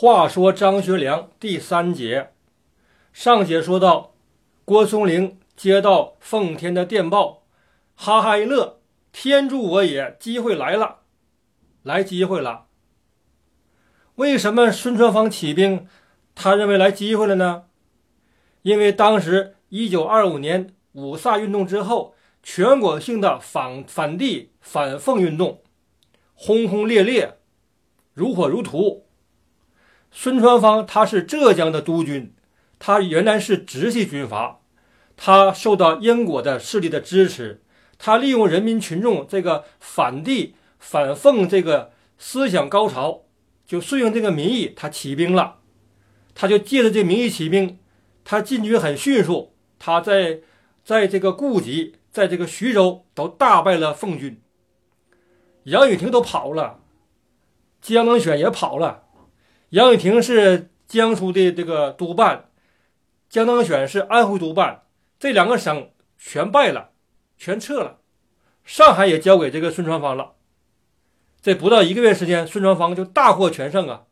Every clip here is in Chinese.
话说张学良第三节，上节说到，郭松龄接到奉天的电报，哈哈一乐，天助我也，机会来了，来机会了。为什么孙传芳起兵，他认为来机会了呢？因为当时一九二五年五卅运动之后，全国性的反反帝反奉运动，轰轰烈烈，如火如荼。孙传芳他是浙江的督军，他原来是直系军阀，他受到英国的势力的支持，他利用人民群众这个反帝反奉这个思想高潮，就顺应这个民意，他起兵了，他就借着这名义起兵，他进军很迅速，他在在这个顾集，在这个徐州都大败了奉军，杨雨婷都跑了，江能选也跑了。杨雨婷是江苏的这个督办，江当选是安徽督办，这两个省全败了，全撤了。上海也交给这个孙传芳了。这不到一个月时间，孙传芳就大获全胜啊！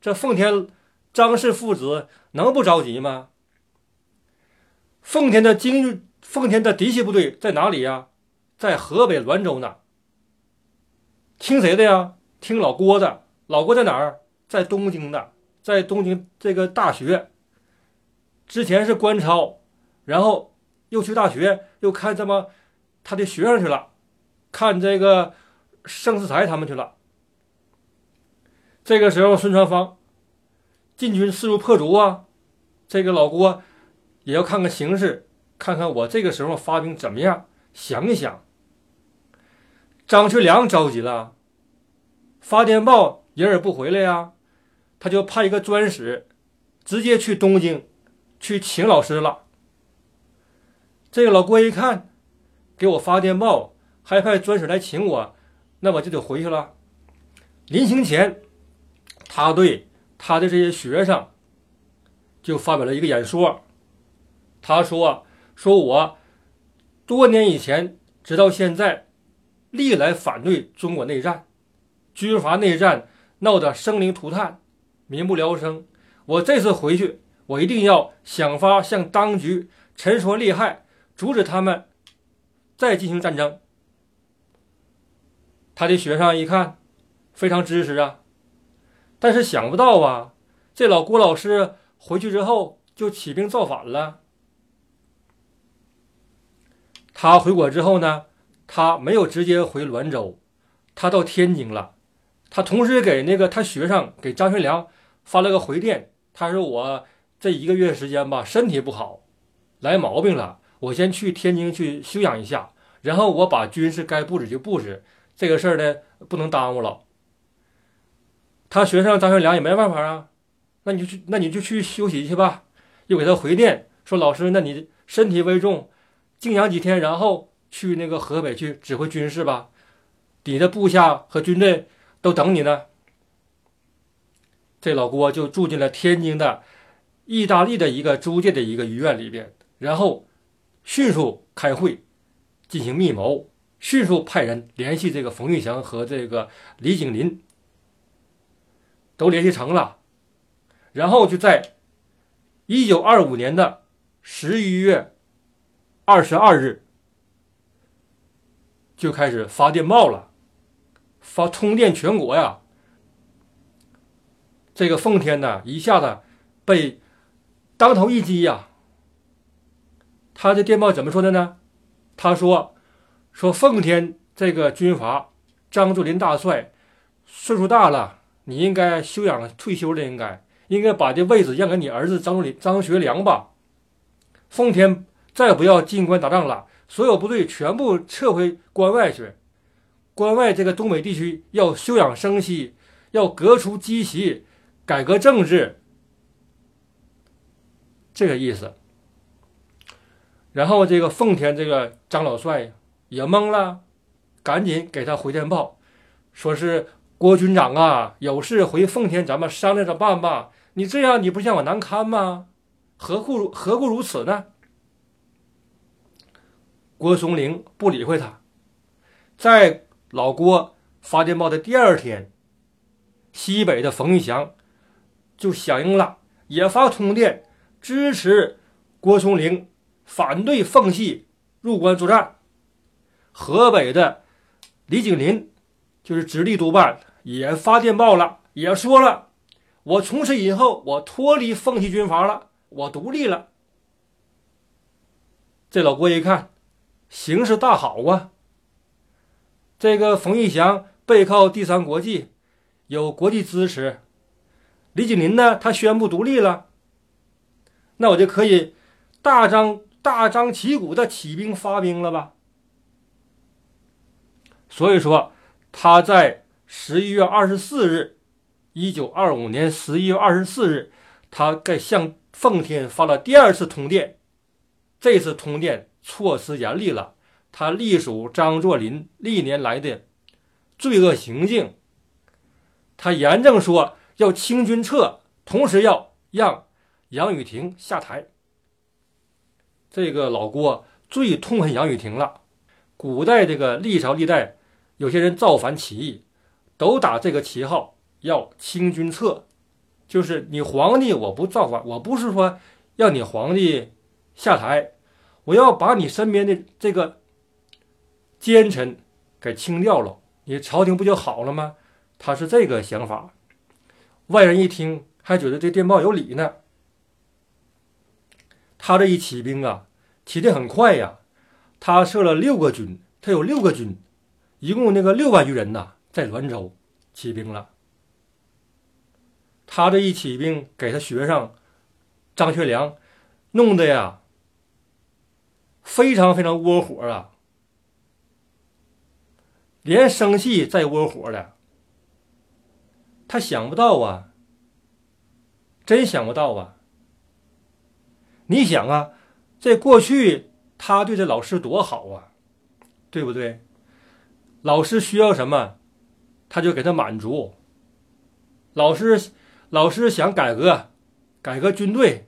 这奉天张氏父子能不着急吗？奉天的精，奉天的嫡系部队在哪里呀？在河北滦州呢。听谁的呀？听老郭的。老郭在哪儿？在东京的，在东京这个大学，之前是官超，然后又去大学，又看这么他的学生去了，看这个盛世才他们去了。这个时候，孙传芳进军势如破竹啊，这个老郭也要看看形势，看看我这个时候发兵怎么样，想一想。张学良着急了，发电报人也不回来呀。他就派一个专使，直接去东京，去请老师了。这个老郭一看，给我发电报，还派专使来请我，那我就得回去了。临行前，他对他的这些学生，就发表了一个演说。他说：“说我多年以前直到现在，历来反对中国内战，军阀内战闹得生灵涂炭。”民不聊生，我这次回去，我一定要想法向当局陈说利害，阻止他们再进行战争。他的学生一看，非常支持啊，但是想不到啊，这老郭老师回去之后就起兵造反了。他回国之后呢，他没有直接回滦州，他到天津了。他同时给那个他学生给张学良。发了个回电，他说我这一个月时间吧，身体不好，来毛病了，我先去天津去休养一下，然后我把军事该布置就布置，这个事儿呢不能耽误了。他学生张学良也没办法啊，那你就去，那你就去休息去吧。又给他回电说，老师，那你身体为重，静养几天，然后去那个河北去指挥军事吧，你的部下和军队都等你呢。这老郭就住进了天津的意大利的一个租界的一个医院里边，然后迅速开会进行密谋，迅速派人联系这个冯玉祥和这个李景林，都联系成了，然后就在一九二五年的十一月二十二日就开始发电报了，发通电全国呀。这个奉天呢，一下子被当头一击呀！他的电报怎么说的呢？他说：“说奉天这个军阀张作霖大帅岁数大了，你应该休养退休了，应该应该把这位置让给你儿子张作霖、张学良吧。奉天再不要进关打仗了，所有部队全部撤回关外去。关外这个东北地区要休养生息，要革除积习。”改革政治，这个意思。然后这个奉天这个张老帅也懵了，赶紧给他回电报，说是郭军长啊，有事回奉天，咱们商量着办吧。你这样你不嫌我难堪吗？何故何故如此呢？郭松龄不理会他，在老郭发电报的第二天，西北的冯玉祥。就响应了，也发通电支持郭松龄，反对奉系入关作战。河北的李景林就是直隶督办，也发电报了，也说了，我从此以后我脱离奉系军阀了，我独立了。这老郭一看，形势大好啊！这个冯玉祥背靠第三国际，有国际支持。李景林呢，他宣布独立了，那我就可以大张大张旗鼓的起兵发兵了吧？所以说，他在十一月二十四日，一九二五年十一月二十四日，他该向奉天发了第二次通电。这次通电措辞严厉了，他隶属张作霖历年来的罪恶行径。他严正说要清君侧，同时要让杨雨婷下台。这个老郭最痛恨杨雨婷了。古代这个历朝历代，有些人造反起义，都打这个旗号，要清君侧，就是你皇帝我不造反，我不是说要你皇帝。下台，我要把你身边的这个奸臣给清掉了，你朝廷不就好了吗？他是这个想法。外人一听还觉得这电报有理呢。他这一起兵啊，起得很快呀。他设了六个军，他有六个军，一共那个六万余人呐，在滦州起兵了。他这一起兵，给他学生张学良弄得呀。非常非常窝火啊！连生气再窝火了。他想不到啊，真想不到啊！你想啊，在过去他对这老师多好啊，对不对？老师需要什么，他就给他满足。老师老师想改革，改革军队，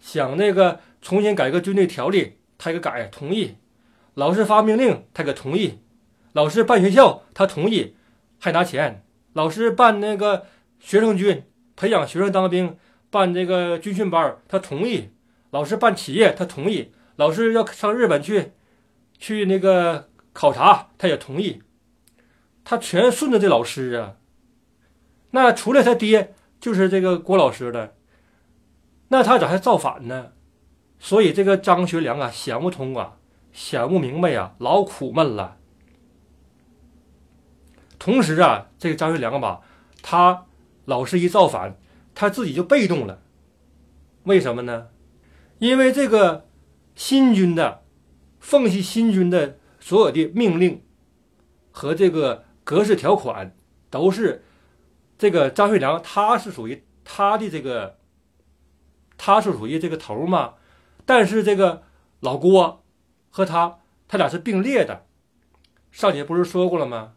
想那个重新改革军队条例。他给改同意，老师发命令他给同意，老师办学校他同意，还拿钱。老师办那个学生军，培养学生当兵，办这个军训班他同意。老师办企业他同意，老师要上日本去，去那个考察他也同意，他全顺着这老师啊。那除了他爹就是这个郭老师的，那他咋还造反呢？所以这个张学良啊，想不通啊，想不明白呀，老苦闷了。同时啊，这个张学良吧，他老是一造反，他自己就被动了。为什么呢？因为这个新军的奉系新军的所有的命令和这个格式条款，都是这个张学良，他是属于他的这个，他是属于这个头嘛。但是这个老郭和他，他俩是并列的。上节不是说过了吗？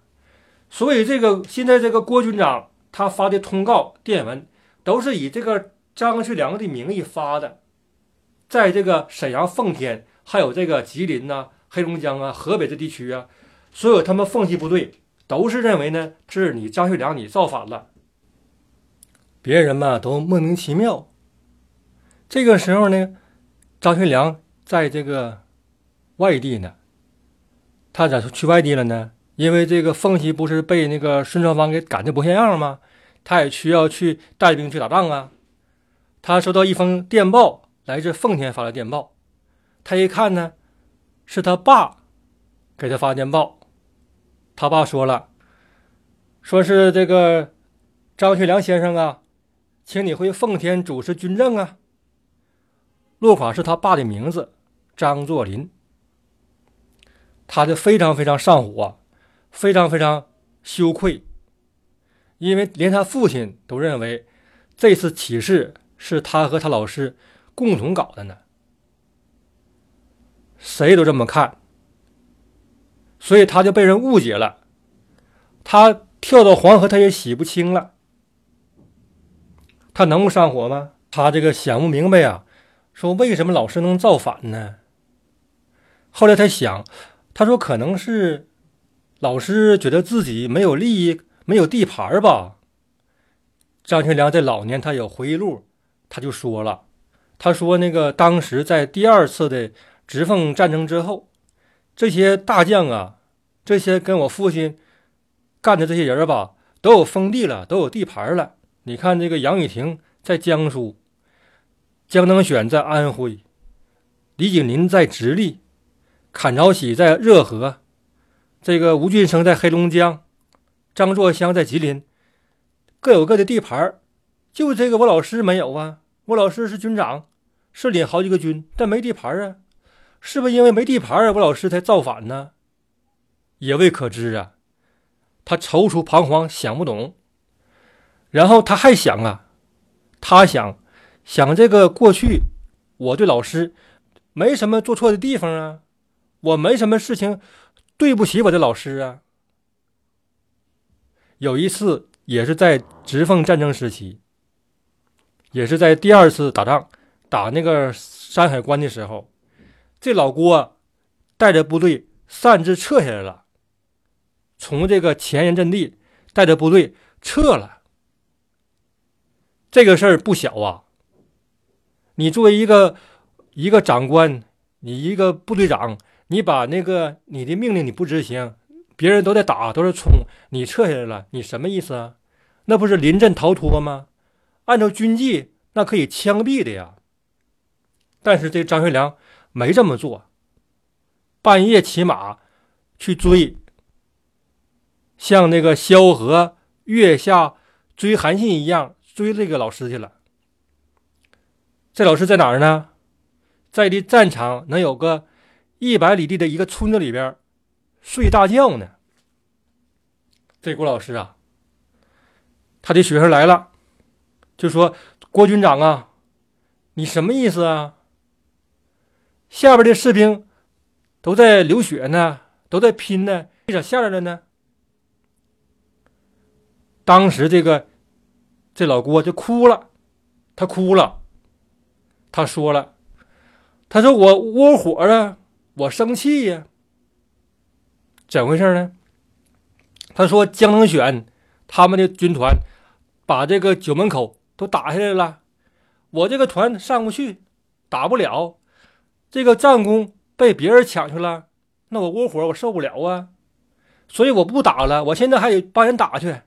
所以这个现在这个郭军长他发的通告电文，都是以这个张学良的名义发的。在这个沈阳、奉天，还有这个吉林呐、黑龙江啊、河北这地区啊，所有他们奉系部队都是认为呢，是你张学良你造反了。别人嘛都莫名其妙。这个时候呢。张学良在这个外地呢，他咋去外地了呢？因为这个奉系不是被那个孙传芳给赶的不像样吗？他也需要去带兵去打仗啊。他收到一封电报，来自奉天发的电报。他一看呢，是他爸给他发电报。他爸说了，说是这个张学良先生啊，请你回奉天主持军政啊。落款是他爸的名字，张作霖。他就非常非常上火，非常非常羞愧，因为连他父亲都认为这次起事是他和他老师共同搞的呢，谁都这么看，所以他就被人误解了。他跳到黄河，他也洗不清了。他能不上火吗？他这个想不明白呀。说为什么老师能造反呢？后来他想，他说可能是老师觉得自己没有利益、没有地盘吧，张学良在老年他有回忆录，他就说了，他说那个当时在第二次的直奉战争之后，这些大将啊，这些跟我父亲干的这些人吧，都有封地了，都有地盘了。你看这个杨宇霆在江苏，江登选在安徽，李景林在直隶，阚朝喜在热河，这个吴俊生在黑龙江，张作湘在吉林。各有各的地盘就这个我老师没有啊。我老师是军长，是领好几个军，但没地盘啊。是不是因为没地盘啊？我老师才造反呢？也未可知啊。他踌躇彷徨，想不懂。然后他还想啊，他想想这个过去，我对老师没什么做错的地方啊，我没什么事情对不起我的老师啊。有一次。也是在直奉战争时期，也是在第二次打仗打那个山海关的时候，这老郭带着部队擅自撤下来了，从这个前沿阵地带着部队撤了。这个事儿不小啊！你作为一个一个长官，你一个部队长，你把那个你的命令你不执行。别人都在打，都是冲，你撤下来了，你什么意思啊？那不是临阵逃脱吗？按照军纪，那可以枪毙的呀。但是这张学良没这么做，半夜骑马去追，像那个萧何月下追韩信一样追这个老师去了。这老师在哪儿呢？在离战场能有个一百里地的一个村子里边。睡大觉呢。这郭老师啊，他的学生来了，就说：“郭军长啊，你什么意思啊？下边的士兵都在流血呢，都在拼呢，你咋下来了呢？”当时这个这老郭就哭了，他哭了，他说了：“他说我窝火啊，我生气呀。”怎回事呢？他说江能选他们的军团把这个九门口都打下来了，我这个团上不去，打不了，这个战功被别人抢去了，那我窝火，我受不了啊，所以我不打了。我现在还得帮人打去，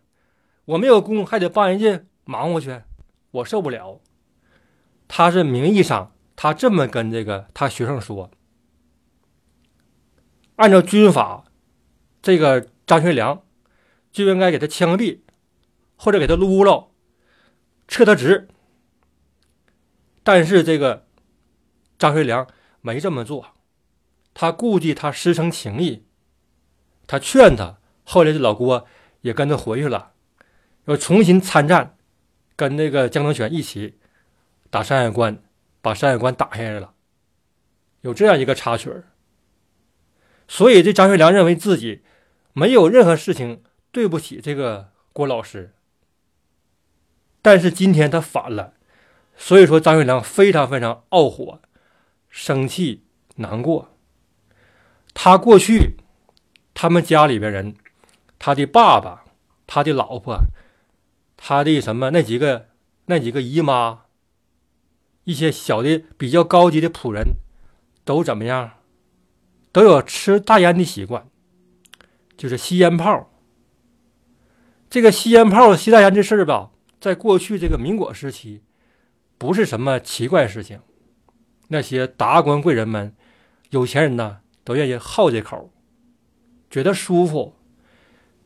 我没有功，还得帮人家忙活去，我受不了。他是名义上他这么跟这个他学生说，按照军法。这个张学良就应该给他枪毙，或者给他撸了，撤他职。但是这个张学良没这么做，他顾及他师生情谊，他劝他。后来这老郭也跟他回去了，要重新参战，跟那个江德选一起打山海关，把山海关打下来了。有这样一个插曲儿，所以这张学良认为自己。没有任何事情对不起这个郭老师，但是今天他反了，所以说张学良非常非常懊火、生气、难过。他过去，他们家里边人，他的爸爸、他的老婆、他的什么那几个那几个姨妈，一些小的比较高级的仆人，都怎么样？都有吃大烟的习惯。就是吸烟炮，这个吸烟炮、吸大烟这事儿吧，在过去这个民国时期，不是什么奇怪事情。那些达官贵人们、有钱人呢，都愿意好这口，觉得舒服。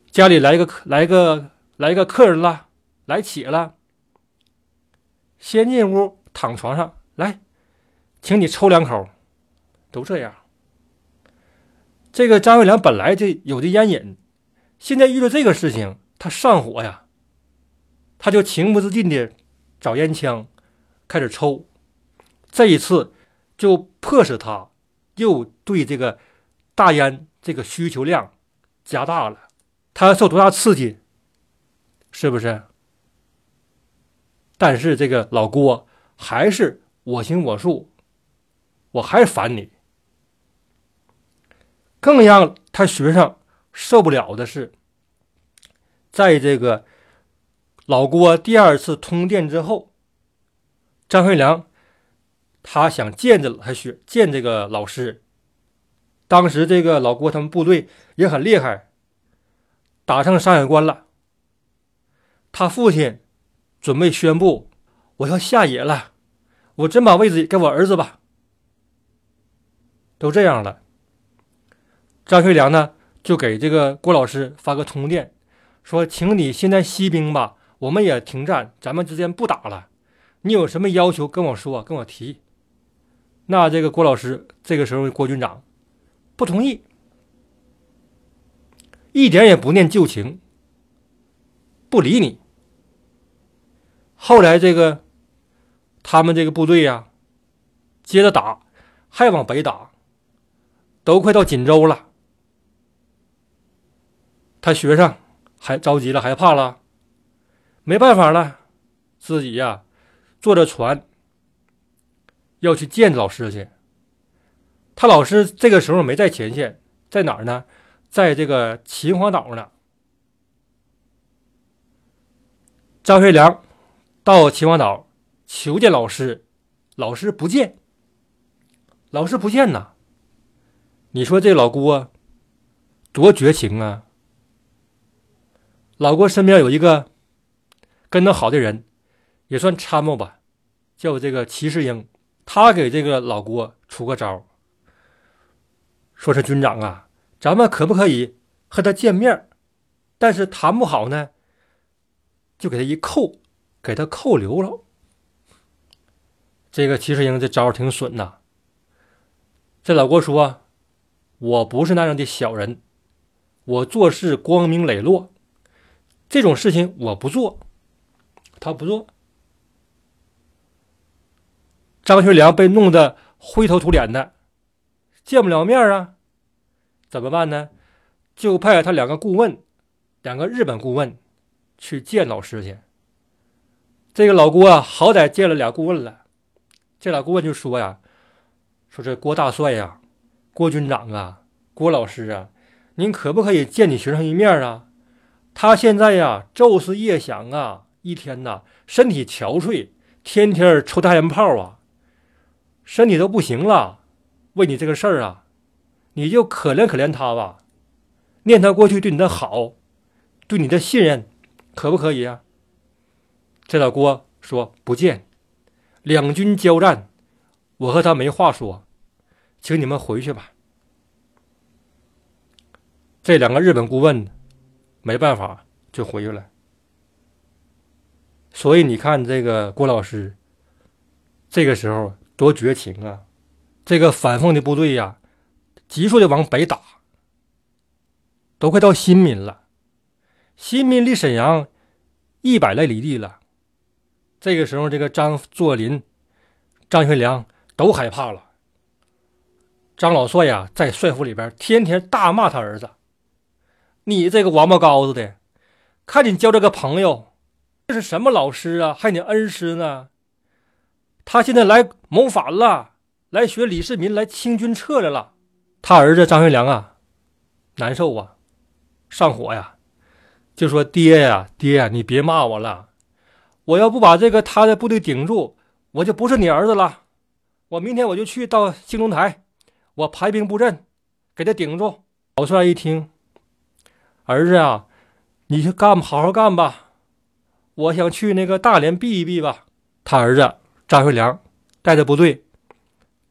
家里来个客，来个来个客人了，来且了，先进屋躺床上来，请你抽两口，都这样。这个张学良本来就有的烟瘾，现在遇到这个事情，他上火呀，他就情不自禁的找烟枪，开始抽。这一次就迫使他又对这个大烟这个需求量加大了。他受多大刺激？是不是？但是这个老郭还是我行我素，我还是烦你。更让他学生受不了的是，在这个老郭第二次通电之后，张学良他想见着他学见这个老师。当时这个老郭他们部队也很厉害，打上山海关了。他父亲准备宣布我要下野了，我真把位子给我儿子吧。都这样了，张学良呢就给这个郭老师发个通电，说：“请你现在息兵吧，我们也停战，咱们之间不打了。你有什么要求跟我说，跟我提。”那这个郭老师这个时候，郭军长。不同意，一点也不念旧情，不理你。后来这个他们这个部队呀，接着打，还往北打，都快到锦州了。他学生还着急了，害怕了，没办法了，自己呀坐着船要去见老师去。他老师这个时候没在前线，在哪儿呢？在这个秦皇岛呢。张学良到秦皇岛求见老师，老师不见，老师不见呐。你说这老郭多绝情啊！老郭身边有一个跟他好的人，也算参谋吧，叫这个齐世英，他给这个老郭出个招。说是军长啊，咱们可不可以和他见面？但是谈不好呢，就给他一扣，给他扣留了。这个齐世英这招挺损呐。这老郭说：“我不是那样的小人，我做事光明磊落，这种事情我不做。”他不做。张学良被弄得灰头土脸的。见不了面啊，怎么办呢？就派他两个顾问，两个日本顾问去见老师去。这个老郭啊，好歹见了俩顾问了。这俩顾问就说呀：“说这郭大帅呀，郭军长啊，郭老师啊，您可不可以见你学生一面啊？他现在呀，昼思夜想啊，一天呐，身体憔悴，天天抽大烟泡啊，身体都不行了。”为你这个事儿啊，你就可怜可怜他吧，念他过去对你的好，对你的信任，可不可以啊？这老郭说不见，两军交战，我和他没话说，请你们回去吧。这两个日本顾问没办法就回去了。所以你看这个郭老师，这个时候多绝情啊！这个反奉的部队呀，急速的往北打，都快到新民了。新民离沈阳一百来里地了。这个时候，这个张作霖、张学良都害怕了。张老帅呀，在帅府里边天天大骂他儿子：“你这个王八羔子的，看你交这个朋友，这是什么老师啊？还你恩师呢？他现在来谋反了。”来学李世民来清军撤来了，他儿子张学良啊，难受啊，上火呀，就说爹呀，爹呀，你别骂我了，我要不把这个他的部队顶住，我就不是你儿子了。我明天我就去到兴隆台，我排兵布阵，给他顶住。老帅一听，儿子啊，你去干吧，好好干吧。我想去那个大连避一避吧。他儿子张学良带着部队。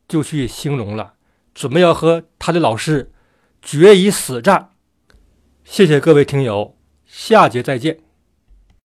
就去兴隆了，准备要和他的老师决一死战。谢谢各位听友，下节再见。